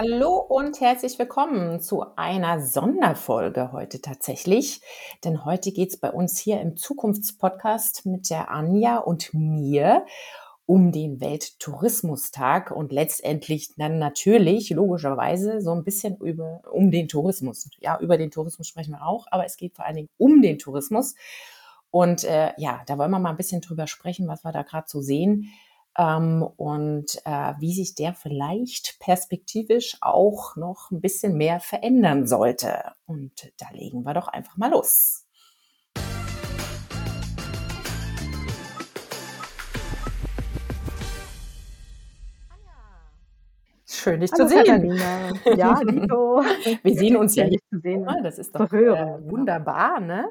Hallo und herzlich willkommen zu einer Sonderfolge heute tatsächlich. Denn heute geht es bei uns hier im Zukunftspodcast mit der Anja und mir um den Welttourismustag und letztendlich dann natürlich logischerweise so ein bisschen über, um den Tourismus. Ja, über den Tourismus sprechen wir auch, aber es geht vor allen Dingen um den Tourismus. Und äh, ja, da wollen wir mal ein bisschen drüber sprechen, was wir da gerade so sehen ähm, und äh, wie sich der vielleicht perspektivisch auch noch ein bisschen mehr verändern sollte. Und da legen wir doch einfach mal los. Schön, dich Hallo, zu sehen. Katharina. Ja, Dito. Wir sehen uns ja hier zu sehen. Das ist doch äh, wunderbar, ne?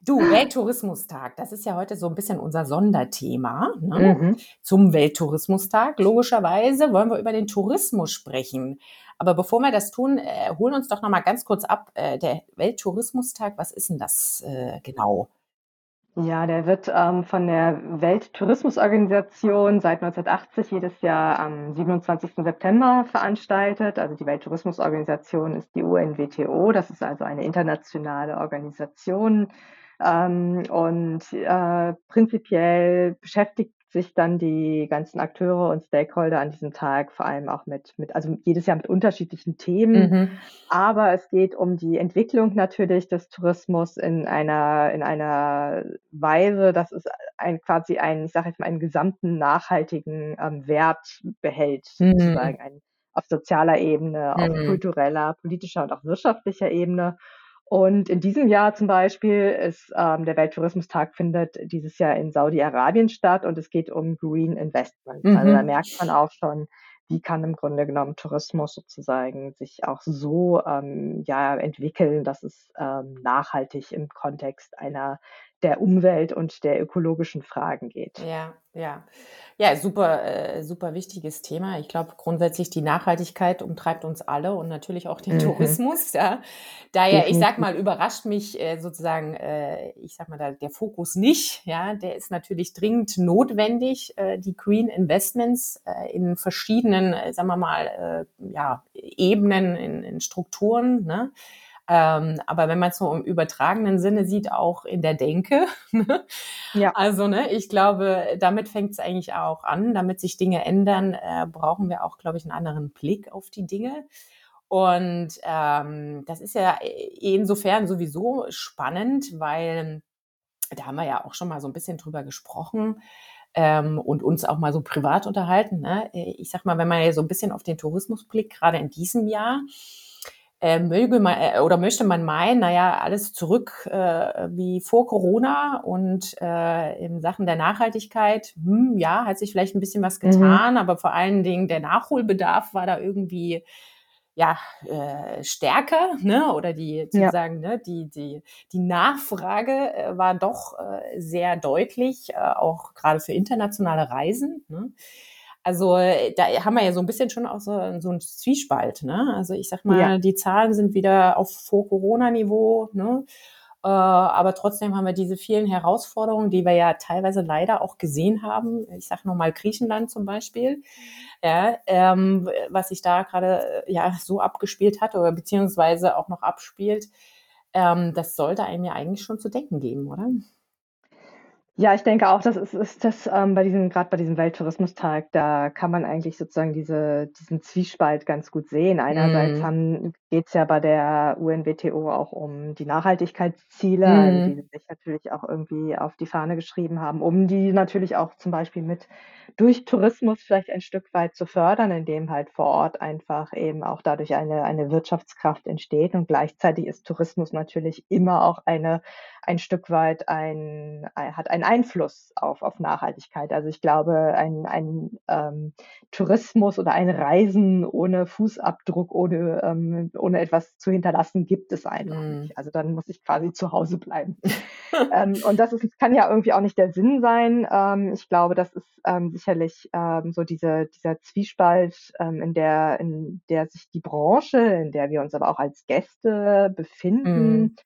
Du, Welttourismustag, das ist ja heute so ein bisschen unser Sonderthema ne? mhm. zum Welttourismustag. Logischerweise wollen wir über den Tourismus sprechen. Aber bevor wir das tun, äh, holen uns doch noch mal ganz kurz ab. Äh, der Welttourismustag, was ist denn das äh, genau? Ja, der wird ähm, von der Welttourismusorganisation seit 1980 jedes Jahr am 27. September veranstaltet. Also die Welttourismusorganisation ist die UNWTO. Das ist also eine internationale Organisation, ähm, und äh, prinzipiell beschäftigt sich dann die ganzen Akteure und Stakeholder an diesem Tag vor allem auch mit, mit also jedes Jahr mit unterschiedlichen Themen. Mhm. Aber es geht um die Entwicklung natürlich des Tourismus in einer, in einer Weise, dass es ein, quasi einen, ich sage jetzt mal, einen gesamten nachhaltigen ähm, Wert behält, mhm. sozusagen ein, auf sozialer Ebene, auf mhm. kultureller, politischer und auch wirtschaftlicher Ebene. Und in diesem Jahr zum Beispiel ist ähm, der Welttourismustag findet dieses Jahr in Saudi-Arabien statt und es geht um Green Investment. Mhm. Also da merkt man auch schon, wie kann im Grunde genommen Tourismus sozusagen sich auch so ähm, ja entwickeln, dass es ähm, nachhaltig im Kontext einer der Umwelt und der ökologischen Fragen geht. Ja, ja. Ja, super, äh, super wichtiges Thema. Ich glaube, grundsätzlich die Nachhaltigkeit umtreibt uns alle und natürlich auch den mhm. Tourismus. Ja. Daher, ich sag mal, überrascht mich äh, sozusagen, äh, ich sag mal, da, der Fokus nicht. Ja, der ist natürlich dringend notwendig, äh, die Green Investments äh, in verschiedenen, äh, sagen wir mal, äh, ja, Ebenen, in, in Strukturen. Ne? Ähm, aber wenn man es so im übertragenen Sinne sieht, auch in der Denke. Ne? ja. Also, ne, ich glaube, damit fängt es eigentlich auch an. Damit sich Dinge ändern, äh, brauchen wir auch, glaube ich, einen anderen Blick auf die Dinge. Und ähm, das ist ja insofern sowieso spannend, weil da haben wir ja auch schon mal so ein bisschen drüber gesprochen ähm, und uns auch mal so privat unterhalten. Ne? Ich sag mal, wenn man ja so ein bisschen auf den Tourismus blickt, gerade in diesem Jahr, äh, möge man äh, oder möchte man meinen, naja, alles zurück äh, wie vor Corona und äh, in Sachen der Nachhaltigkeit, hm, ja, hat sich vielleicht ein bisschen was mhm. getan, mhm. aber vor allen Dingen der Nachholbedarf war da irgendwie ja äh, stärker, ne? Oder die sozusagen, ja. ne, die, die, die Nachfrage äh, war doch äh, sehr deutlich, äh, auch gerade für internationale Reisen. Ne? Also da haben wir ja so ein bisschen schon auch so, so einen Zwiespalt. Ne? Also ich sag mal, ja. die Zahlen sind wieder auf Vor-Corona-Niveau. Ne? Äh, aber trotzdem haben wir diese vielen Herausforderungen, die wir ja teilweise leider auch gesehen haben. Ich sage nochmal Griechenland zum Beispiel, ja, ähm, was sich da gerade äh, ja so abgespielt hat oder beziehungsweise auch noch abspielt. Ähm, das sollte einem ja eigentlich schon zu denken geben, oder? Ja, ich denke auch, das ist, ist das ähm, bei diesem, gerade bei diesem Welttourismustag, da kann man eigentlich sozusagen diese, diesen Zwiespalt ganz gut sehen. Einerseits mm. geht es ja bei der UNWTO auch um die Nachhaltigkeitsziele, mm. also die sie sich natürlich auch irgendwie auf die Fahne geschrieben haben, um die natürlich auch zum Beispiel mit durch Tourismus vielleicht ein Stück weit zu fördern, indem halt vor Ort einfach eben auch dadurch eine, eine Wirtschaftskraft entsteht. Und gleichzeitig ist Tourismus natürlich immer auch eine, ein Stück weit ein, hat einen Einfluss auf, auf Nachhaltigkeit. Also ich glaube, ein, ein ähm, Tourismus oder ein Reisen ohne Fußabdruck, ohne, ähm, ohne etwas zu hinterlassen, gibt es einfach mm. nicht. Also dann muss ich quasi zu Hause bleiben. ähm, und das ist, kann ja irgendwie auch nicht der Sinn sein. Ähm, ich glaube, das ist ähm, sicherlich ähm, so diese, dieser Zwiespalt, in, der, in der sich die Branche, in der wir uns aber auch als Gäste befinden, mm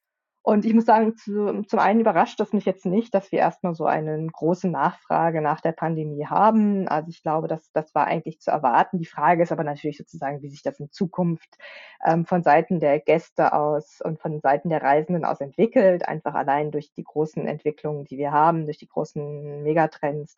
Und ich muss sagen, zu, zum einen überrascht das mich jetzt nicht, dass wir erstmal so eine große Nachfrage nach der Pandemie haben. Also ich glaube, das, das war eigentlich zu erwarten. Die Frage ist aber natürlich sozusagen, wie sich das in Zukunft ähm, von Seiten der Gäste aus und von Seiten der Reisenden aus entwickelt. Einfach allein durch die großen Entwicklungen, die wir haben, durch die großen Megatrends,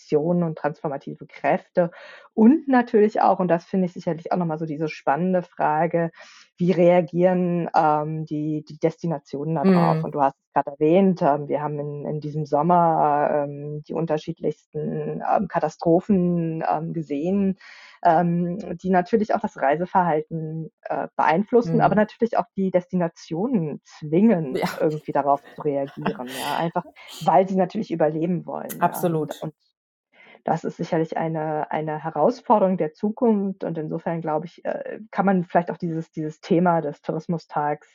Transformationen und transformative Kräfte. Und natürlich auch, und das finde ich sicherlich auch nochmal so diese spannende Frage, wie reagieren ähm, die, die Destinationen darauf? Mm. Und du hast es gerade erwähnt, ähm, wir haben in, in diesem Sommer ähm, die unterschiedlichsten ähm, Katastrophen ähm, gesehen, ähm, die natürlich auch das Reiseverhalten äh, beeinflussen, mm. aber natürlich auch die Destinationen zwingen, ja. irgendwie darauf zu reagieren. ja, einfach, weil sie natürlich überleben wollen. Absolut. Ja. Und, das ist sicherlich eine, eine Herausforderung der Zukunft und insofern glaube ich, äh, kann man vielleicht auch dieses, dieses Thema des Tourismustags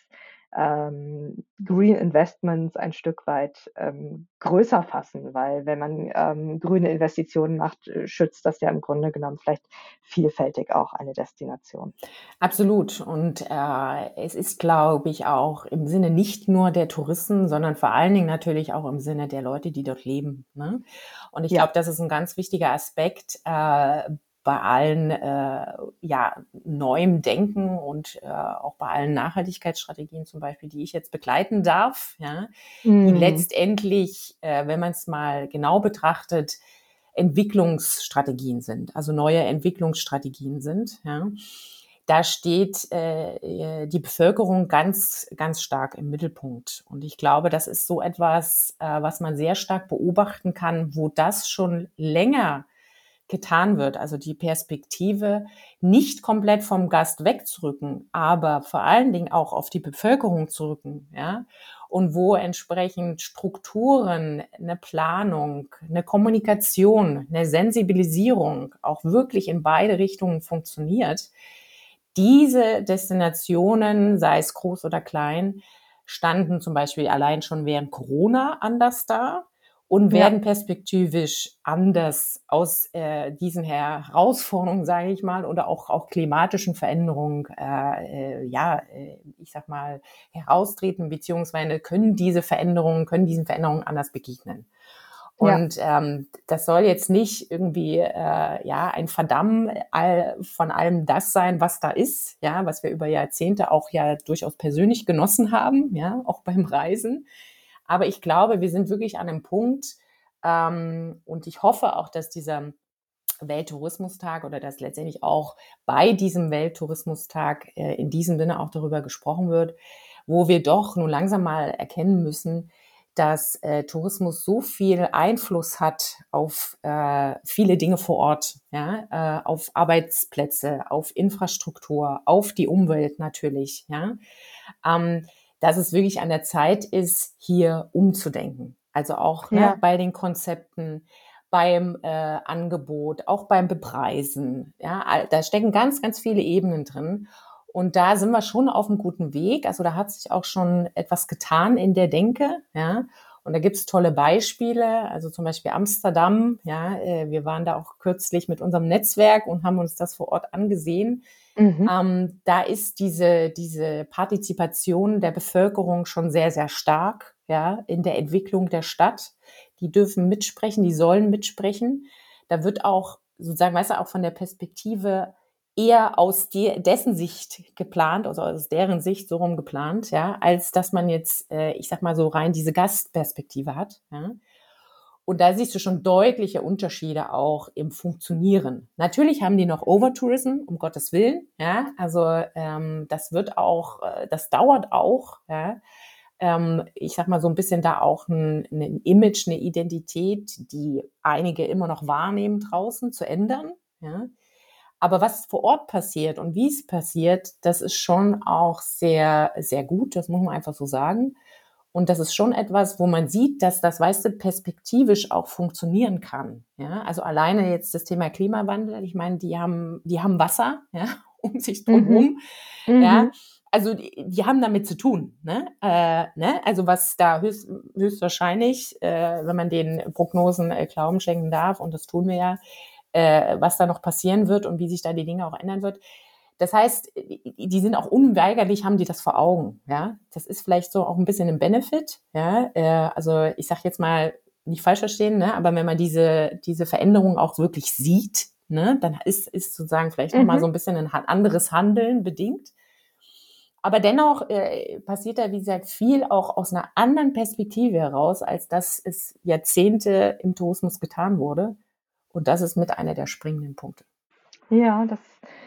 ähm, Green Investments ein Stück weit ähm, größer fassen, weil wenn man ähm, grüne Investitionen macht, äh, schützt das ja im Grunde genommen vielleicht vielfältig auch eine Destination. Absolut. Und äh, es ist, glaube ich, auch im Sinne nicht nur der Touristen, sondern vor allen Dingen natürlich auch im Sinne der Leute, die dort leben. Ne? Und ich ja. glaube, das ist ein ganz wichtiger Aspekt. Äh, bei allen äh, ja, neuem Denken und äh, auch bei allen Nachhaltigkeitsstrategien zum Beispiel, die ich jetzt begleiten darf, ja, mm. die mhm. letztendlich, äh, wenn man es mal genau betrachtet, Entwicklungsstrategien sind, also neue Entwicklungsstrategien sind. Ja. Da steht äh, die Bevölkerung ganz, ganz stark im Mittelpunkt. Und ich glaube, das ist so etwas, äh, was man sehr stark beobachten kann, wo das schon länger getan wird. Also die Perspektive nicht komplett vom Gast wegzurücken, aber vor allen Dingen auch auf die Bevölkerung zu rücken, ja. Und wo entsprechend Strukturen, eine Planung, eine Kommunikation, eine Sensibilisierung auch wirklich in beide Richtungen funktioniert. Diese Destinationen, sei es groß oder klein, standen zum Beispiel allein schon während Corona anders da und werden ja. perspektivisch anders aus äh, diesen Herausforderungen, sage ich mal, oder auch, auch klimatischen Veränderungen, äh, äh, ja, äh, ich sag mal, heraustreten, beziehungsweise können diese Veränderungen, können diesen Veränderungen anders begegnen. Und ja. ähm, das soll jetzt nicht irgendwie äh, ja ein Verdammen all, von allem das sein, was da ist, ja, was wir über Jahrzehnte auch ja durchaus persönlich genossen haben, ja, auch beim Reisen. Aber ich glaube, wir sind wirklich an einem Punkt ähm, und ich hoffe auch, dass dieser Welttourismustag oder dass letztendlich auch bei diesem Welttourismustag äh, in diesem Sinne auch darüber gesprochen wird, wo wir doch nun langsam mal erkennen müssen, dass äh, Tourismus so viel Einfluss hat auf äh, viele Dinge vor Ort, ja, äh, auf Arbeitsplätze, auf Infrastruktur, auf die Umwelt natürlich, ja. Ähm, dass es wirklich an der Zeit ist, hier umzudenken. Also auch ne, ja. ne, bei den Konzepten, beim äh, Angebot, auch beim Bepreisen. Ja, da stecken ganz, ganz viele Ebenen drin. Und da sind wir schon auf einem guten Weg. Also da hat sich auch schon etwas getan in der Denke. Ja. Und da gibt es tolle Beispiele, also zum Beispiel Amsterdam. Ja, äh, wir waren da auch kürzlich mit unserem Netzwerk und haben uns das vor Ort angesehen. Mhm. Ähm, da ist diese, diese Partizipation der Bevölkerung schon sehr, sehr stark, ja, in der Entwicklung der Stadt. Die dürfen mitsprechen, die sollen mitsprechen. Da wird auch sozusagen, weißt du, auch von der Perspektive eher aus die, dessen Sicht geplant, also aus deren Sicht so rum geplant, ja, als dass man jetzt, äh, ich sag mal so rein diese Gastperspektive hat, ja. Und da siehst du schon deutliche Unterschiede auch im Funktionieren. Natürlich haben die noch Overtourism, um Gottes Willen. Ja, also ähm, das wird auch, äh, das dauert auch. Ja. Ähm, ich sag mal so ein bisschen da auch ein, ein Image, eine Identität, die einige immer noch wahrnehmen draußen, zu ändern. Ja. Aber was vor Ort passiert und wie es passiert, das ist schon auch sehr, sehr gut. Das muss man einfach so sagen. Und das ist schon etwas, wo man sieht, dass das, weißt du, perspektivisch auch funktionieren kann. Ja, also alleine jetzt das Thema Klimawandel. Ich meine, die haben, die haben Wasser, ja, um sich drumherum. Mhm. Ja, mhm. also die, die, haben damit zu tun. Ne? Äh, ne? Also was da höchst, höchstwahrscheinlich, äh, wenn man den Prognosen äh, Glauben schenken darf, und das tun wir ja, äh, was da noch passieren wird und wie sich da die Dinge auch ändern wird, Das heißt, die sind auch unweigerlich, haben die das vor Augen. Ja, das ist vielleicht so auch ein bisschen ein Benefit. Ja, äh, also ich sage jetzt mal nicht falsch verstehen, ne? aber wenn man diese diese Veränderung auch wirklich sieht, ne, dann ist ist sozusagen vielleicht mhm. noch mal mhm. so ein bisschen ein anderes Handeln bedingt. Aber dennoch äh, passiert da, wie gesagt, viel auch aus einer anderen Perspektive heraus, als dass es Jahrzehnte im Tourismus getan wurde. Und das ist mit einer der springenden Punkte. Ja, das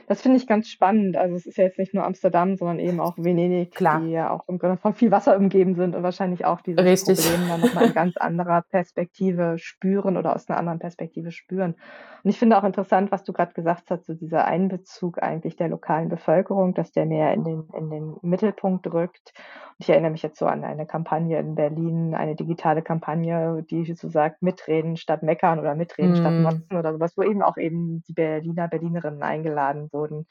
das finde ich ganz spannend. Also, es ist ja jetzt nicht nur Amsterdam, sondern eben auch Venedig, Klar. die ja auch im Grunde von viel Wasser umgeben sind und wahrscheinlich auch dieses Richtig. Problem dann nochmal in ganz anderer Perspektive spüren oder aus einer anderen Perspektive spüren. Und ich finde auch interessant, was du gerade gesagt hast, so dieser Einbezug eigentlich der lokalen Bevölkerung, dass der mehr in den in den Mittelpunkt rückt. Und ich erinnere mich jetzt so an eine Kampagne in Berlin, eine digitale Kampagne, die so sagt: „Mitreden statt meckern“ oder „Mitreden statt Mhm. motzen“ oder sowas, wo eben auch eben die Berliner, Berlinerinnen eingeladen wurden,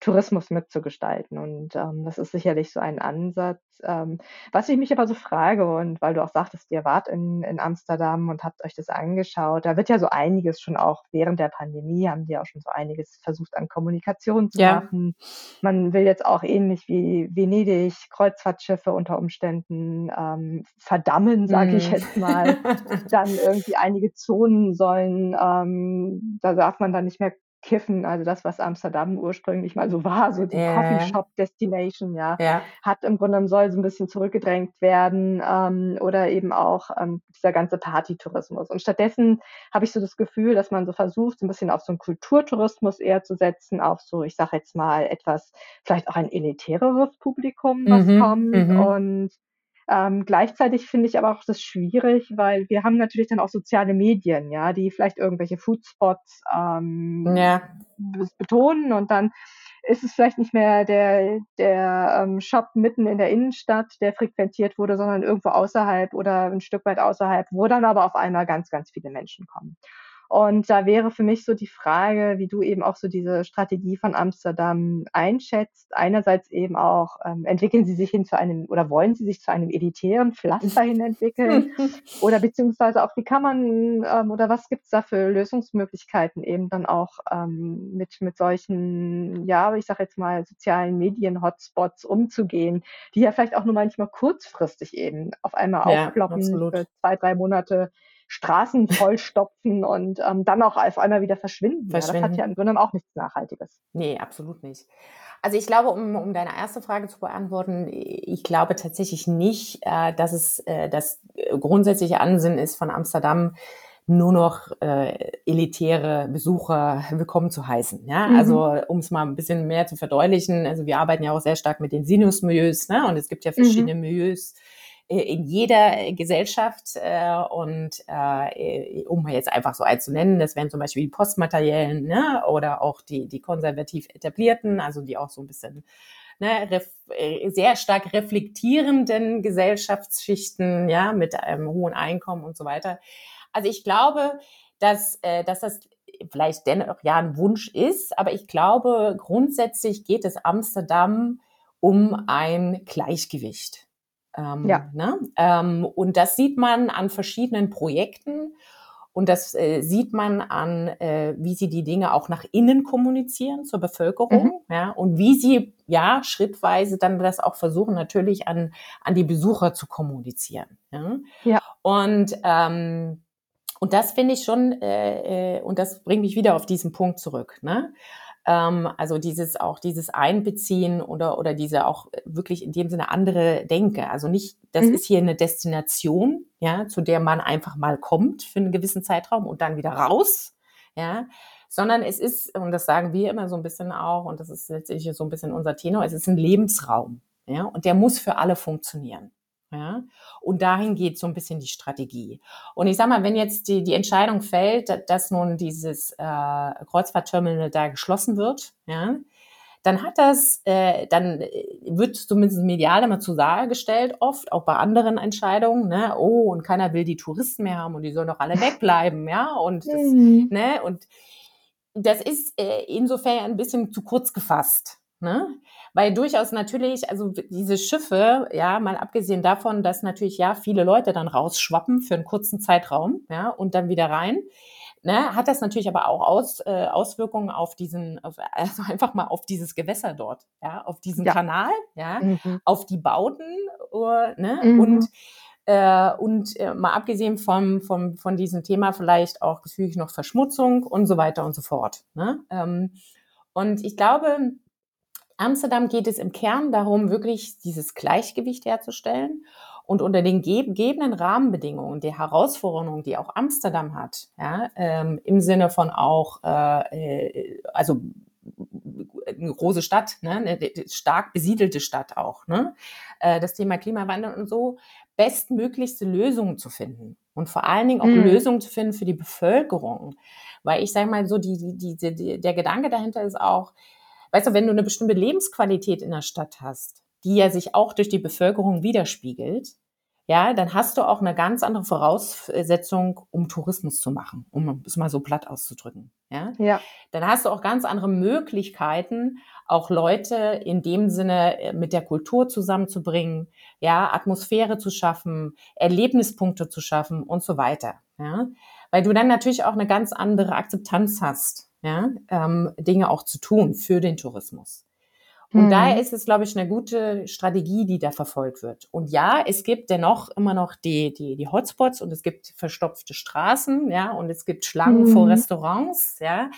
Tourismus mitzugestalten. Und ähm, das ist sicherlich so ein Ansatz. Ähm, was ich mich aber so frage, und weil du auch sagtest, ihr wart in, in Amsterdam und habt euch das angeschaut, da wird ja so einiges schon auch während der Pandemie, haben die auch schon so einiges versucht an Kommunikation zu Ja. machen. Man will jetzt auch ähnlich wie Venedig Kreuzfahrtschiffe unter Umständen ähm, verdammen, sage ich Mhm. jetzt mal. Dann irgendwie einige Zonen sollen, ähm, da darf man dann nicht mehr Kiffen, also das, was Amsterdam ursprünglich mal so war, so die Ja. Shop Destination, ja, Ja. hat im Grunde genommen soll so ein bisschen zurückgedrängt werden, ähm, oder eben auch, ähm, dieser ganze Partytourismus. Und stattdessen habe ich so das Gefühl, dass man so versucht, so ein bisschen auf so 'n Kulturtourismus eher zu setzen, auf so, ich sage jetzt mal, etwas vielleicht auch ein elitäreres Publikum, was Mhm. kommt. Mhm. Und ähm, gleichzeitig finde ich aber auch das schwierig, weil wir haben natürlich dann auch soziale Medien, ja, die vielleicht irgendwelche Foodspots ähm, Ja. betonen und dann ist es vielleicht nicht mehr der, der ähm, Shop mitten in der Innenstadt, der frequentiert wurde, sondern irgendwo außerhalb oder ein Stück weit außerhalb, wo dann aber auf einmal ganz, ganz viele Menschen kommen. Und da wäre für mich so die Frage, wie du eben auch so diese Strategie von Amsterdam einschätzt. Einerseits eben auch, ähm, entwickeln sie sich hin zu einem oder wollen sie sich zu einem elitären Pflaster hin entwickeln? Oder beziehungsweise auch, wie kann man ähm, oder was gibt's da für Lösungsmöglichkeiten eben dann auch ähm, mit, mit solchen, ja, ich sage jetzt mal, sozialen Medien-Hotspots umzugehen, die ja vielleicht auch nur manchmal kurzfristig eben auf einmal Ja, aufploppen absolut. für zwei, drei Monate Straßen vollstopfen und ähm, dann auch auf einmal wieder verschwinden. Ja, das hat Verschwinden. ja im Grunde auch nichts Nachhaltiges. Nee, absolut nicht. Also ich glaube, um, um deine erste Frage zu beantworten, ich glaube tatsächlich nicht, äh, dass es äh, das grundsätzliche Ansinnen ist von Amsterdam, nur noch äh, elitäre Besucher willkommen zu heißen. Ja? Mhm. Also um es mal ein bisschen mehr zu verdeutlichen, also wir arbeiten ja auch sehr stark mit den Sinus-Milieus ne? und es gibt ja verschiedene Mhm. Milieus in jeder Gesellschaft äh, und äh, um jetzt einfach so eins zu nennen, das wären zum Beispiel die Postmateriellen ne? oder auch die, die konservativ etablierten, also die auch so ein bisschen ne, äh, sehr stark reflektierenden Gesellschaftsschichten, ja, mit einem hohen Einkommen und so weiter. Also ich glaube, dass, äh, dass das vielleicht dennoch ja ein Wunsch ist, aber ich glaube, grundsätzlich geht es Amsterdam um ein Gleichgewicht. Ähm, Ja. ne? ähm, und das sieht man an verschiedenen Projekten und das äh, sieht man an, äh, wie sie die Dinge auch nach innen kommunizieren zur Bevölkerung, Mhm. ja, und wie sie ja schrittweise dann das auch versuchen, natürlich an, an die Besucher zu kommunizieren. Ja. Ja. Und ähm, und das finde ich schon, äh, äh, und das bringt mich wieder auf diesen Punkt zurück. Ne? Ähm, also dieses auch dieses Einbeziehen oder oder diese auch wirklich in dem Sinne andere Denke. Also nicht, das Mhm. ist hier eine Destination, ja, zu der man einfach mal kommt für einen gewissen Zeitraum und dann wieder raus, ja, sondern es ist und das sagen wir immer so ein bisschen auch und das ist letztlich so ein bisschen unser Tenor. Es ist ein Lebensraum, ja, und der muss für alle funktionieren. Ja, und dahin geht so ein bisschen die Strategie. Und ich sag mal, wenn jetzt die, die Entscheidung fällt, da- dass nun dieses äh, Kreuzfahrtterminal da geschlossen wird, ja, dann hat das, äh, dann äh, wird zumindest medial immer zur Sache gestellt, oft auch bei anderen Entscheidungen, ne, oh, und keiner will die Touristen mehr haben und die sollen doch alle wegbleiben, ja, und das, Mhm. ne, und das ist äh, insofern ein bisschen zu kurz gefasst. Ne? Weil durchaus natürlich, also diese Schiffe, ja, mal abgesehen davon, dass natürlich ja viele Leute dann rausschwappen für einen kurzen Zeitraum, ja, und dann wieder rein. ne, hat das natürlich aber auch Aus, äh, Auswirkungen auf diesen, auf, also einfach mal auf dieses Gewässer dort, ja, auf diesen ja. Kanal, ja, mhm. auf die Bauten, uh, ne, mhm. und äh, und äh, mal abgesehen vom, vom, von diesem Thema vielleicht auch gefügig noch Verschmutzung und so weiter und so fort. Ne? Ähm, und ich glaube, Amsterdam geht es im Kern darum, wirklich dieses Gleichgewicht herzustellen und unter den gegebenen Rahmenbedingungen, der Herausforderungen, die auch Amsterdam hat, ja, ähm, im Sinne von auch, äh, äh also eine große Stadt, ne, eine stark besiedelte Stadt auch, ne, äh, das Thema Klimawandel und so, bestmöglichste Lösungen zu finden und vor allen Dingen auch mhm. Lösungen zu finden für die Bevölkerung. Weil ich sage mal so, die, die, die, die, der Gedanke dahinter ist auch, weißt du, wenn du eine bestimmte Lebensqualität in der Stadt hast, die ja sich auch durch die Bevölkerung widerspiegelt, ja, dann hast du auch eine ganz andere Voraussetzung, um Tourismus zu machen, um es mal so platt auszudrücken. Ja? ja. Dann hast du auch ganz andere Möglichkeiten, auch Leute in dem Sinne äh, mit der Kultur zusammenzubringen, ja, Atmosphäre zu schaffen, Erlebnispunkte zu schaffen und so weiter. Ja? Weil du dann natürlich auch eine ganz andere Akzeptanz hast, ja, ähm, Dinge auch zu tun für den Tourismus. Und mhm. daher ist es, glaube ich, eine gute Strategie, die da verfolgt wird. Und ja, es gibt dennoch immer noch die, die, die Hotspots und es gibt verstopfte Straßen, ja, und es gibt Schlangen mhm. vor Restaurants, ja,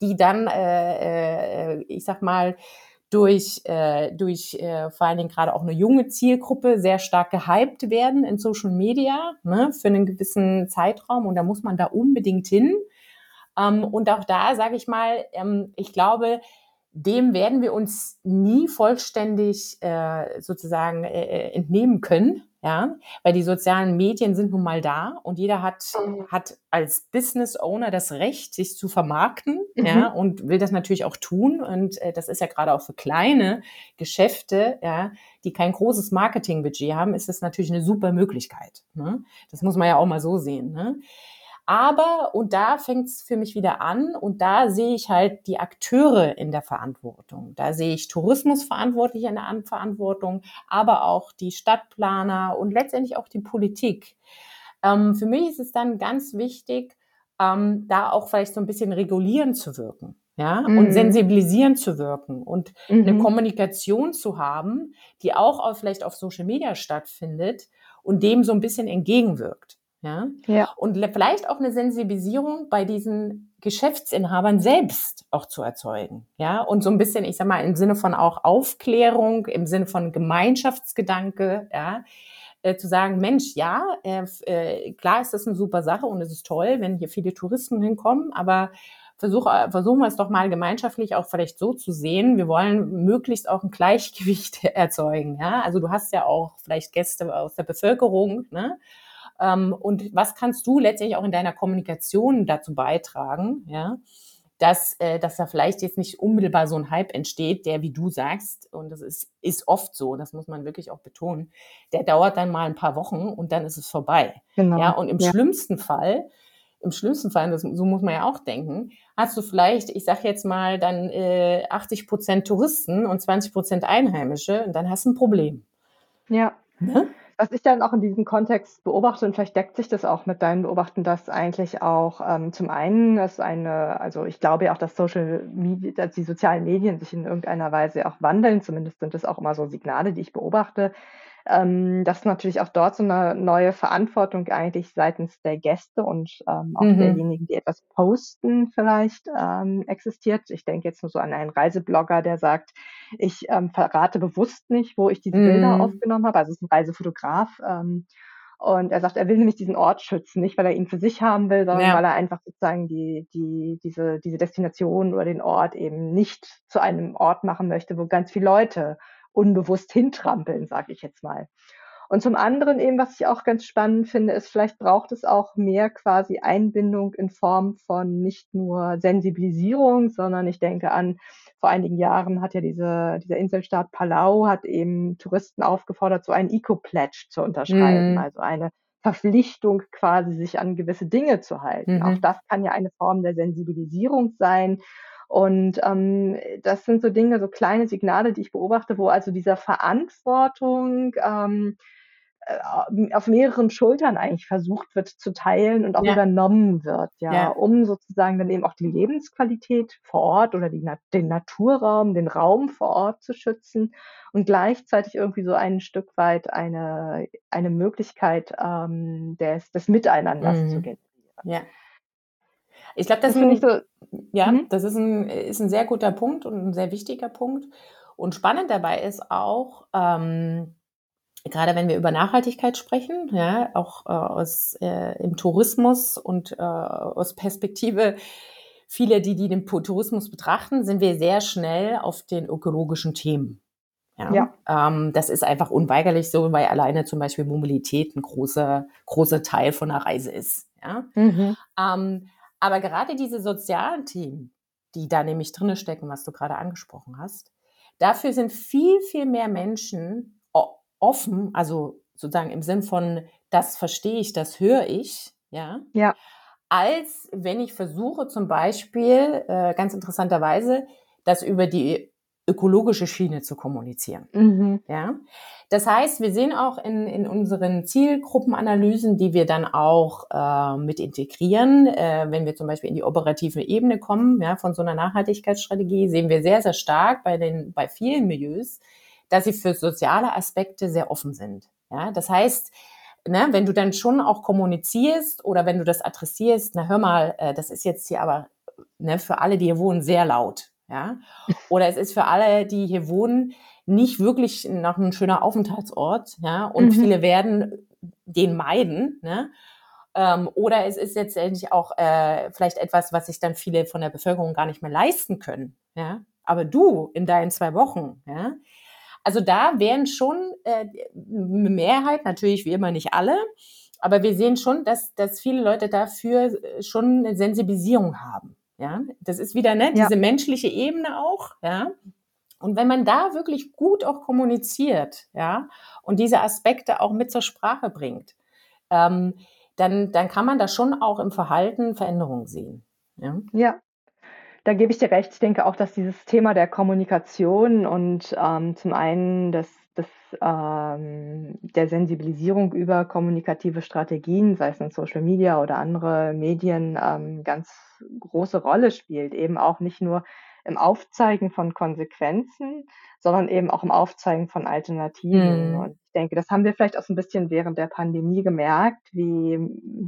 die dann, äh, äh, ich sag mal, durch, äh, durch äh, vor allen Dingen gerade auch eine junge Zielgruppe sehr stark gehypt werden in Social Media ne, für einen gewissen Zeitraum und da muss man da unbedingt hin. Ähm, und auch da sage ich mal, ähm, ich glaube, dem werden wir uns nie vollständig äh, sozusagen äh, äh, entnehmen können, ja, weil die sozialen Medien sind nun mal da und jeder hat mhm. hat als Business Owner das Recht, sich zu vermarkten, mhm. ja, und will das natürlich auch tun und äh, das ist ja gerade auch für kleine Geschäfte, ja, die kein großes Marketingbudget haben, ist das natürlich eine super Möglichkeit. Ne? Das muss man ja auch mal so sehen. Ne? Aber, und da fängt es für mich wieder an, und da sehe ich halt die Akteure in der Verantwortung. Da sehe ich Tourismusverantwortliche in der Verantwortung, aber auch die Stadtplaner und letztendlich auch die Politik. Ähm, für mich ist es dann ganz wichtig, ähm, da auch vielleicht so ein bisschen regulieren zu wirken. Ja, mhm. und sensibilisieren zu wirken und mhm. eine Kommunikation zu haben, die auch auf, vielleicht auf Social Media stattfindet und dem so ein bisschen entgegenwirkt. Ja? ja. Und vielleicht auch eine Sensibilisierung bei diesen Geschäftsinhabern selbst auch zu erzeugen. Ja. Und so ein bisschen, ich sag mal, im Sinne von auch Aufklärung, im Sinne von Gemeinschaftsgedanke, ja. Äh, zu sagen, Mensch, ja, äh, äh, klar ist das eine super Sache und es ist toll, wenn hier viele Touristen hinkommen, aber versuch, äh, versuchen wir es doch mal gemeinschaftlich auch vielleicht so zu sehen. Wir wollen möglichst auch ein Gleichgewicht erzeugen. Ja? Also du hast ja auch vielleicht Gäste aus der Bevölkerung, ne? Ähm, und was kannst du letztendlich auch in deiner Kommunikation dazu beitragen, ja, dass, äh, dass da vielleicht jetzt nicht unmittelbar so ein Hype entsteht, der, wie du sagst, und das ist, ist oft so, das muss man wirklich auch betonen, der dauert dann mal ein paar Wochen und dann ist es vorbei. Genau. Ja, und im ja. schlimmsten Fall, im schlimmsten Fall, das, so muss man ja auch denken, hast du vielleicht, ich sag jetzt mal, dann äh, 80 Prozent Touristen und 20 Prozent Einheimische und dann hast du ein Problem. Ja. Ne? Was ich dann auch in diesem Kontext beobachte, und vielleicht deckt sich das auch mit deinen Beobachten, dass eigentlich auch ähm, zum einen, dass eine, also ich glaube ja auch, dass Social Media, dass die sozialen Medien sich in irgendeiner Weise auch wandeln, zumindest sind das auch immer so Signale, die ich beobachte, ähm, dass natürlich auch dort so eine neue Verantwortung eigentlich seitens der Gäste und ähm, auch mhm. derjenigen, die etwas posten, vielleicht ähm, existiert. Ich denke jetzt nur so an einen Reiseblogger, der sagt, ich ähm, verrate bewusst nicht, wo ich diese mhm. Bilder aufgenommen habe. Also es ist ein Reisefotograf. Ähm, und er sagt, er will nämlich diesen Ort schützen, nicht weil er ihn für sich haben will, sondern ja. weil er einfach sozusagen die, die, diese, diese Destination oder den Ort eben nicht zu einem Ort machen möchte, wo ganz viele Leute unbewusst hintrampeln, sage ich jetzt mal. Und zum anderen eben, was ich auch ganz spannend finde, ist, vielleicht braucht es auch mehr quasi Einbindung in Form von nicht nur Sensibilisierung, sondern ich denke an, vor einigen Jahren hat ja diese, dieser Inselstaat Palau hat eben Touristen aufgefordert, so einen Eco-Pledge zu unterschreiben, mm. also eine Verpflichtung quasi, sich an gewisse Dinge zu halten. Mhm. Auch das kann ja eine Form der Sensibilisierung sein und ähm, das sind so Dinge, so kleine Signale, die ich beobachte, wo also dieser Verantwortung ähm, äh, auf mehreren Schultern eigentlich versucht wird zu teilen und auch ja. übernommen wird, ja, ja, um sozusagen dann eben auch die Lebensqualität vor Ort oder die, den Naturraum, den Raum vor Ort zu schützen und gleichzeitig irgendwie so ein Stück weit eine, eine Möglichkeit ähm, des, des Miteinanders mhm. zu generieren. Ja. Ich glaube, das, das finde ich so. Ja, mhm. das ist ein, ist ein sehr guter Punkt und ein sehr wichtiger Punkt. Und spannend dabei ist auch, ähm, gerade wenn wir über Nachhaltigkeit sprechen, ja, auch äh, aus, äh, im Tourismus und äh, aus Perspektive viele, die, die den Tourismus betrachten, sind wir sehr schnell auf den ökologischen Themen. Ja, ja. Ähm, das ist einfach unweigerlich so, weil alleine zum Beispiel Mobilität ein großer, großer Teil von einer Reise ist. Ja? Mhm. Ähm, aber gerade diese sozialen Themen, die da nämlich drinne stecken, was du gerade angesprochen hast, dafür sind viel, viel mehr Menschen offen, also sozusagen im Sinn von, das verstehe ich, das höre ich, ja, ja. als wenn ich versuche zum Beispiel, äh, ganz interessanterweise, das über die ökologische Schiene zu kommunizieren. Mhm. Ja? Das heißt, wir sehen auch in, in unseren Zielgruppenanalysen, die wir dann auch äh, mit integrieren, äh, wenn wir zum Beispiel in die operative Ebene kommen, ja, von so einer Nachhaltigkeitsstrategie, sehen wir sehr, sehr stark bei den, bei vielen Milieus, dass sie für soziale Aspekte sehr offen sind. Ja, das heißt, ne, wenn du dann schon auch kommunizierst oder wenn du das adressierst, na hör mal, äh, das ist jetzt hier aber ne, für alle, die hier wohnen, sehr laut. Ja, oder es ist für alle, die hier wohnen, nicht wirklich noch ein schöner Aufenthaltsort. Ja, und mhm. viele werden den meiden. Ne? Ähm, oder es ist letztendlich auch äh, vielleicht etwas, was sich dann viele von der Bevölkerung gar nicht mehr leisten können. Ja, aber du in deinen zwei Wochen, ja, also da wären schon äh, eine Mehrheit, natürlich wie immer nicht alle, aber wir sehen schon, dass, dass viele Leute dafür äh, schon eine Sensibilisierung haben. Ja, das ist wieder ne, diese ja. menschliche Ebene auch. Ja, und wenn man da wirklich gut auch kommuniziert, ja, und diese Aspekte auch mit zur Sprache bringt, ähm, dann, dann kann man da schon auch im Verhalten Veränderungen sehen. Ja, ja da gebe ich dir recht. Ich denke auch, dass dieses Thema der Kommunikation und ähm, zum einen das, das, ähm, der Sensibilisierung über kommunikative Strategien, sei es in Social Media oder andere Medien, ähm, ganz große Rolle spielt. Eben auch nicht nur im Aufzeigen von Konsequenzen, sondern eben auch im Aufzeigen von Alternativen. Mhm. Und ich denke, das haben wir vielleicht auch so ein bisschen während der Pandemie gemerkt, wie,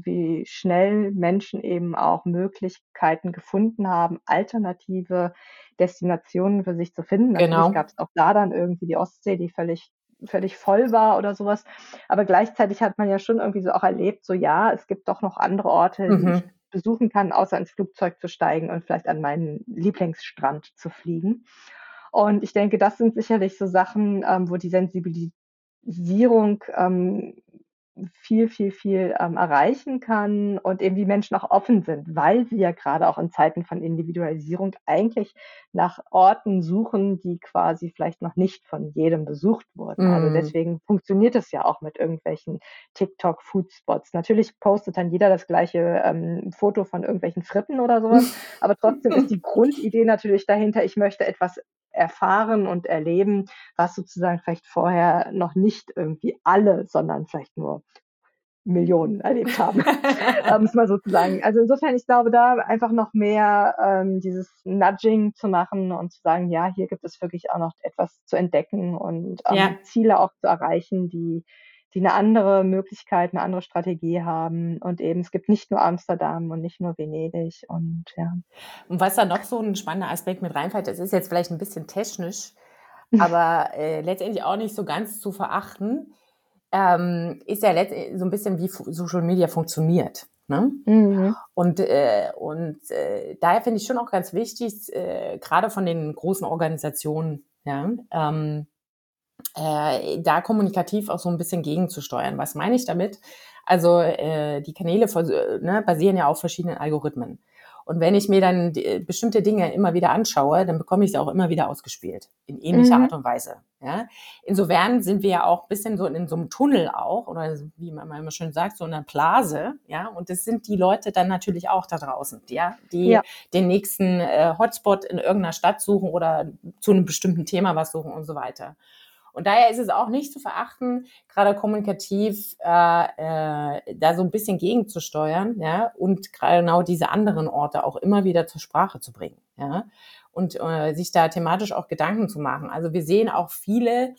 wie schnell Menschen eben auch Möglichkeiten gefunden haben, alternative Destinationen für sich zu finden. Genau. Natürlich gab es auch da dann irgendwie die Ostsee, die völlig völlig voll war oder sowas. Aber gleichzeitig hat man ja schon irgendwie so auch erlebt, so ja, es gibt doch noch andere Orte, mhm. die ich besuchen kann, außer ins Flugzeug zu steigen und vielleicht an meinen Lieblingsstrand zu fliegen. Und ich denke, das sind sicherlich so Sachen, ähm, wo die Sensibilisierung ähm, viel, viel, viel ähm, erreichen kann und eben die Menschen auch offen sind, weil sie ja gerade auch in Zeiten von Individualisierung eigentlich nach Orten suchen, die quasi vielleicht noch nicht von jedem besucht wurden. Also mm. Also deswegen funktioniert es ja auch mit irgendwelchen TikTok-Foodspots. Natürlich postet dann jeder das gleiche ähm, Foto von irgendwelchen Fritten oder sowas, aber trotzdem ist die Grundidee natürlich dahinter, ich möchte etwas erfahren und erleben, was sozusagen vielleicht vorher noch nicht irgendwie alle, sondern vielleicht nur Millionen erlebt haben, um es mal so zu sagen. Also insofern, ich glaube, da einfach noch mehr ähm, dieses Nudging zu machen und zu sagen, ja, hier gibt es wirklich auch noch etwas zu entdecken und ähm, ja. Ziele auch zu erreichen, die die eine andere Möglichkeit, eine andere Strategie haben. Und eben, es gibt nicht nur Amsterdam und nicht nur Venedig und ja. Und was da noch so ein spannender Aspekt mit reinfällt, das ist jetzt vielleicht ein bisschen technisch, aber äh, letztendlich auch nicht so ganz zu verachten, ähm, ist ja letztendlich so ein bisschen, wie Social Media funktioniert. Ne? Mhm. Und, äh, und äh, daher finde ich schon auch ganz wichtig, äh, gerade von den großen Organisationen, ja, ähm, äh, da kommunikativ auch so ein bisschen gegenzusteuern. Was meine ich damit? Also äh, die Kanäle ne, basieren ja auf verschiedenen Algorithmen. Und wenn ich mir dann die, bestimmte Dinge immer wieder anschaue, dann bekomme ich sie auch immer wieder ausgespielt. In ähnlicher mhm. Art und Weise. Ja? Insofern sind wir ja auch ein bisschen so in so einem Tunnel auch, oder wie man immer schön sagt, so einer Blase. Ja? Und das sind die Leute dann natürlich auch da draußen, ja? die ja. den nächsten äh, Hotspot in irgendeiner Stadt suchen oder zu einem bestimmten Thema was suchen und so weiter. Und daher ist es auch nicht zu verachten, gerade kommunikativ äh, äh, da so ein bisschen gegenzusteuern, ja, und genau diese anderen Orte auch immer wieder zur Sprache zu bringen, ja, und äh, sich da thematisch auch Gedanken zu machen. Also wir sehen auch viele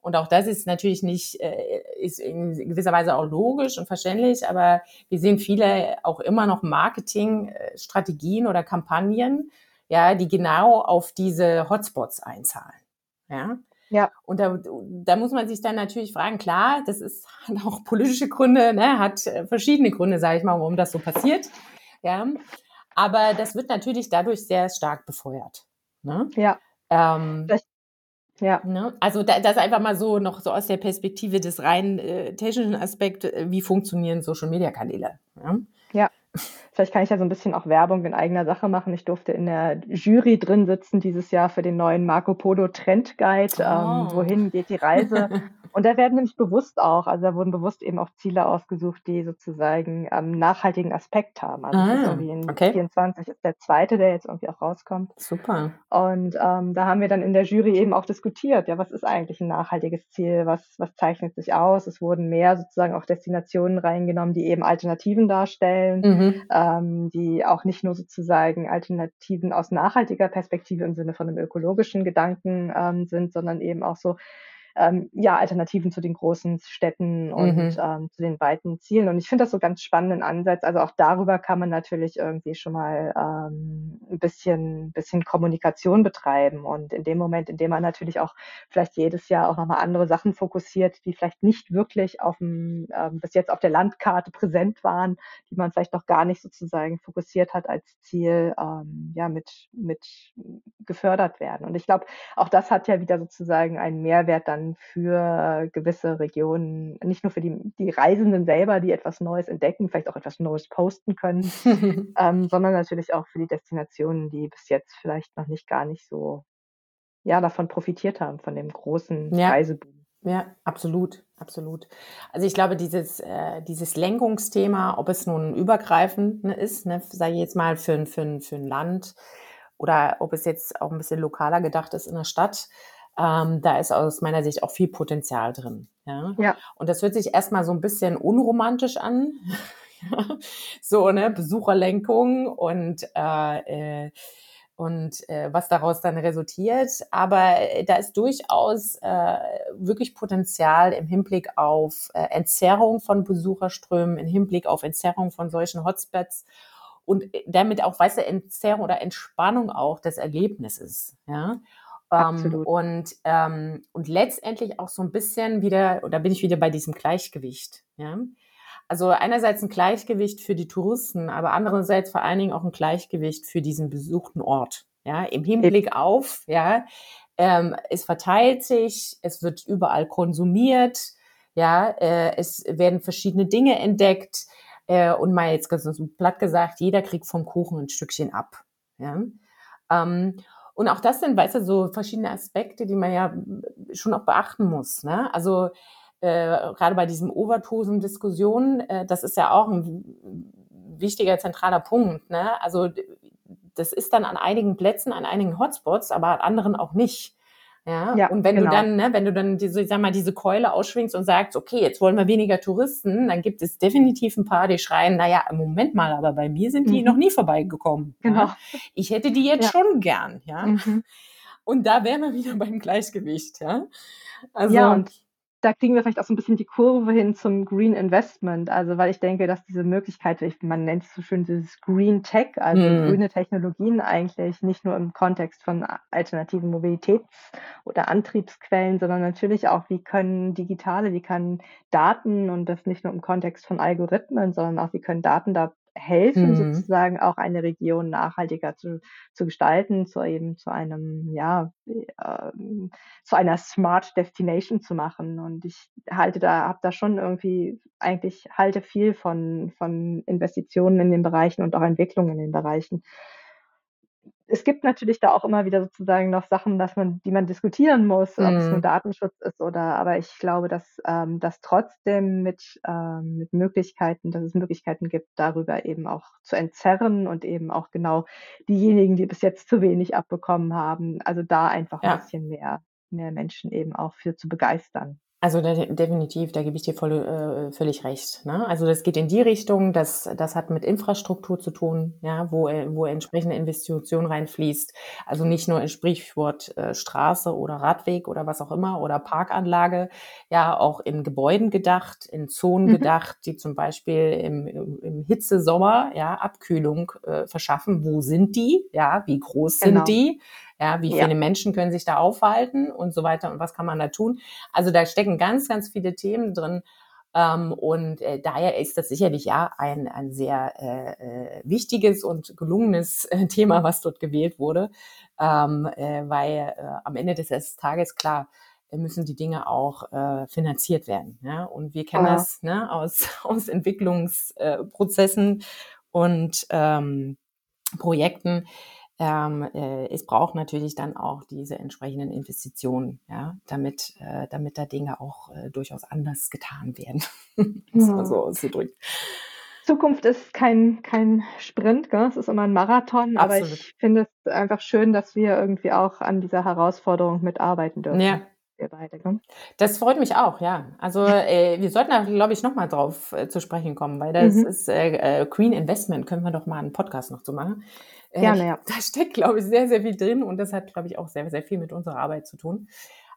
und auch das ist natürlich nicht, äh, ist in gewisser Weise auch logisch und verständlich, aber wir sehen viele auch immer noch Marketingstrategien oder Kampagnen, ja, die genau auf diese Hotspots einzahlen. Ja. Ja. Und da, da muss man sich dann natürlich fragen, klar, das ist hat auch politische Gründe, ne, hat verschiedene Gründe, sage ich mal, warum das so passiert. Ja. Aber das wird natürlich dadurch sehr stark befeuert. Ne? Ja. Ähm, ja. Ne? Also da, das einfach mal so noch so aus der Perspektive des rein äh, technischen Aspekts, äh, wie funktionieren Social-Media-Kanäle. Ja? ja. Vielleicht kann ich ja so ein bisschen auch Werbung in eigener Sache machen. Ich durfte in der Jury drin sitzen dieses Jahr für den neuen Marco Polo Trend Guide. Oh. Ähm, wohin geht die Reise? Und da werden nämlich bewusst auch, also da wurden bewusst eben auch Ziele ausgesucht, die sozusagen einen ähm, nachhaltigen Aspekt haben. Also ah, irgendwie in okay. 24 ist der zweite, der jetzt irgendwie auch rauskommt. Super. Und ähm, da haben wir dann in der Jury eben auch diskutiert, ja, was ist eigentlich ein nachhaltiges Ziel? Was, was zeichnet sich aus? Es wurden mehr sozusagen auch Destinationen reingenommen, die eben Alternativen darstellen, mhm. ähm, die auch nicht nur sozusagen Alternativen aus nachhaltiger Perspektive im Sinne von einem ökologischen Gedanken ähm, sind, sondern eben auch so ähm, ja, Alternativen zu den großen Städten und mhm. ähm, zu den weiten Zielen. Und ich finde das so ganz spannenden Ansatz. Also auch darüber kann man natürlich irgendwie schon mal ähm, ein bisschen, bisschen Kommunikation betreiben. Und in dem Moment, in dem man natürlich auch vielleicht jedes Jahr auch nochmal andere Sachen fokussiert, die vielleicht nicht wirklich auf dem, ähm, bis jetzt auf der Landkarte präsent waren, die man vielleicht noch gar nicht sozusagen fokussiert hat als Ziel, ähm, ja, mit, mit gefördert werden. Und ich glaube, auch das hat ja wieder sozusagen einen Mehrwert dann dann für gewisse Regionen, nicht nur für die, die Reisenden selber, die etwas Neues entdecken, vielleicht auch etwas Neues posten können, ähm, sondern natürlich auch für die Destinationen, die bis jetzt vielleicht noch nicht gar nicht so ja, davon profitiert haben, von dem großen ja. Reiseboom. Ja, absolut, absolut. Also ich glaube, dieses, äh, dieses Lenkungsthema, ob es nun übergreifend ne, ist, ne, sage ich jetzt mal für, für, für ein Land oder ob es jetzt auch ein bisschen lokaler gedacht ist in der Stadt, ähm, da ist aus meiner Sicht auch viel Potenzial drin. Ja? ja. Und das hört sich erstmal so ein bisschen unromantisch an. so, ne, Besucherlenkung und äh, äh, und äh, was daraus dann resultiert. Aber äh, da ist durchaus äh, wirklich Potenzial im Hinblick auf äh, Entzerrung von Besucherströmen, im Hinblick auf Entzerrung von solchen Hotspots und äh, damit auch, weißt du, Entzerrung oder Entspannung auch des Erlebnisses. Ja. Ähm, und, ähm, und letztendlich auch so ein bisschen wieder, oder bin ich wieder bei diesem Gleichgewicht. Ja? Also einerseits ein Gleichgewicht für die Touristen, aber andererseits vor allen Dingen auch ein Gleichgewicht für diesen besuchten Ort. Ja, im Hinblick auf, ja, ähm, es verteilt sich, es wird überall konsumiert, ja, äh, es werden verschiedene Dinge entdeckt äh, und mal jetzt ganz platt gesagt, jeder kriegt vom Kuchen ein Stückchen ab. Ja. Ähm, und auch das sind, weißt du, so verschiedene Aspekte, die man ja schon auch beachten muss. Ne? Also äh, gerade bei diesem Overtourism-Diskussion, äh, das ist ja auch ein wichtiger zentraler Punkt. Ne? Also das ist dann an einigen Plätzen, an einigen Hotspots, aber an anderen auch nicht. Ja, ja und wenn genau. du dann, ne, wenn du dann diese, ich sag mal, diese Keule ausschwingst und sagst, okay, jetzt wollen wir weniger Touristen, dann gibt es definitiv ein paar, die schreien, naja, Moment mal, aber bei mir sind die mhm. noch nie vorbeigekommen. Genau. Ja? Ich hätte die jetzt ja. schon gern, ja. Mhm. Und da wären wir wieder beim Gleichgewicht, ja. Also, ja, und da kriegen wir vielleicht auch so ein bisschen die Kurve hin zum Green Investment. Also, weil ich denke, dass diese Möglichkeit, man nennt es so schön dieses Green Tech, also mm. grüne Technologien eigentlich nicht nur im Kontext von alternativen Mobilitäts- oder Antriebsquellen, sondern natürlich auch, wie können digitale, wie können Daten und das nicht nur im Kontext von Algorithmen, sondern auch, wie können Daten da helfen, mhm. sozusagen auch eine Region nachhaltiger zu, zu gestalten, zu eben zu einem, ja, äh, zu einer Smart Destination zu machen. Und ich halte da, habe da schon irgendwie, eigentlich halte viel von, von Investitionen in den Bereichen und auch Entwicklungen in den Bereichen es gibt natürlich da auch immer wieder sozusagen noch Sachen, dass man, die man diskutieren muss, ob es nur mhm. Datenschutz ist oder, aber ich glaube, dass ähm, das trotzdem mit, ähm, mit Möglichkeiten, dass es Möglichkeiten gibt, darüber eben auch zu entzerren und eben auch genau diejenigen, die bis jetzt zu wenig abbekommen haben, also da einfach ja. ein bisschen mehr mehr Menschen eben auch für zu begeistern. Also da, definitiv, da gebe ich dir voll, äh, völlig recht. Ne? Also das geht in die Richtung, dass das hat mit Infrastruktur zu tun, ja, wo, wo entsprechende Investition reinfließt. Also nicht nur ein Sprichwort äh, Straße oder Radweg oder was auch immer oder Parkanlage, ja, auch in Gebäuden gedacht, in Zonen mhm. gedacht, die zum Beispiel im, im Hitzesommer ja Abkühlung äh, verschaffen. Wo sind die? Ja, wie groß genau. sind die? Ja, wie viele ja. Menschen können sich da aufhalten und so weiter und was kann man da tun? Also da stecken ganz, ganz viele Themen drin. Ähm, und äh, daher ist das sicherlich ja ein, ein sehr äh, äh wichtiges und gelungenes äh, Thema, was dort gewählt wurde, ähm, äh, weil äh, am Ende des Tages klar müssen die Dinge auch äh, finanziert werden. Ja? Und wir kennen ja. das ne, aus, aus Entwicklungsprozessen und ähm, Projekten ähm, äh, es braucht natürlich dann auch diese entsprechenden Investitionen, ja, damit, äh, damit da Dinge auch äh, durchaus anders getan werden. das ja. so auszudrücken. Zukunft ist kein, kein Sprint, gell? es ist immer ein Marathon, Absolut. aber ich finde es einfach schön, dass wir irgendwie auch an dieser Herausforderung mitarbeiten dürfen. Ja. Wir beide, gell? Das freut mich auch, ja. Also äh, wir sollten da, glaube ich, nochmal drauf äh, zu sprechen kommen, weil das mhm. ist äh, äh, Green Investment, können wir doch mal einen Podcast noch zu machen. Äh, Gerne, ja. Da steckt, glaube ich, sehr, sehr viel drin und das hat, glaube ich, auch sehr, sehr viel mit unserer Arbeit zu tun.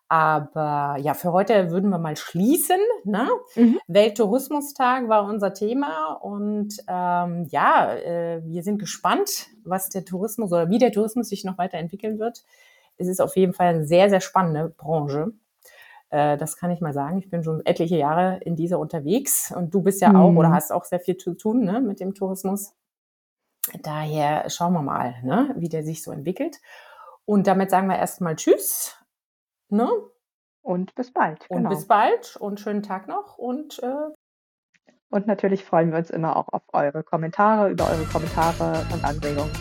Aber ja, für heute würden wir mal schließen. Ne? Mhm. Welttourismustag war unser Thema und ähm, ja, äh, wir sind gespannt, was der Tourismus oder wie der Tourismus sich noch weiterentwickeln wird. Es ist auf jeden Fall eine sehr, sehr spannende Branche. Äh, das kann ich mal sagen. Ich bin schon etliche Jahre in dieser unterwegs und du bist ja mhm. auch oder hast auch sehr viel zu tun ne, mit dem Tourismus. Daher schauen wir mal, ne, wie der sich so entwickelt. Und damit sagen wir erstmal Tschüss. Ne? Und bis bald. Und genau. bis bald und schönen Tag noch. Und, äh, und natürlich freuen wir uns immer auch auf eure Kommentare, über eure Kommentare und Anregungen.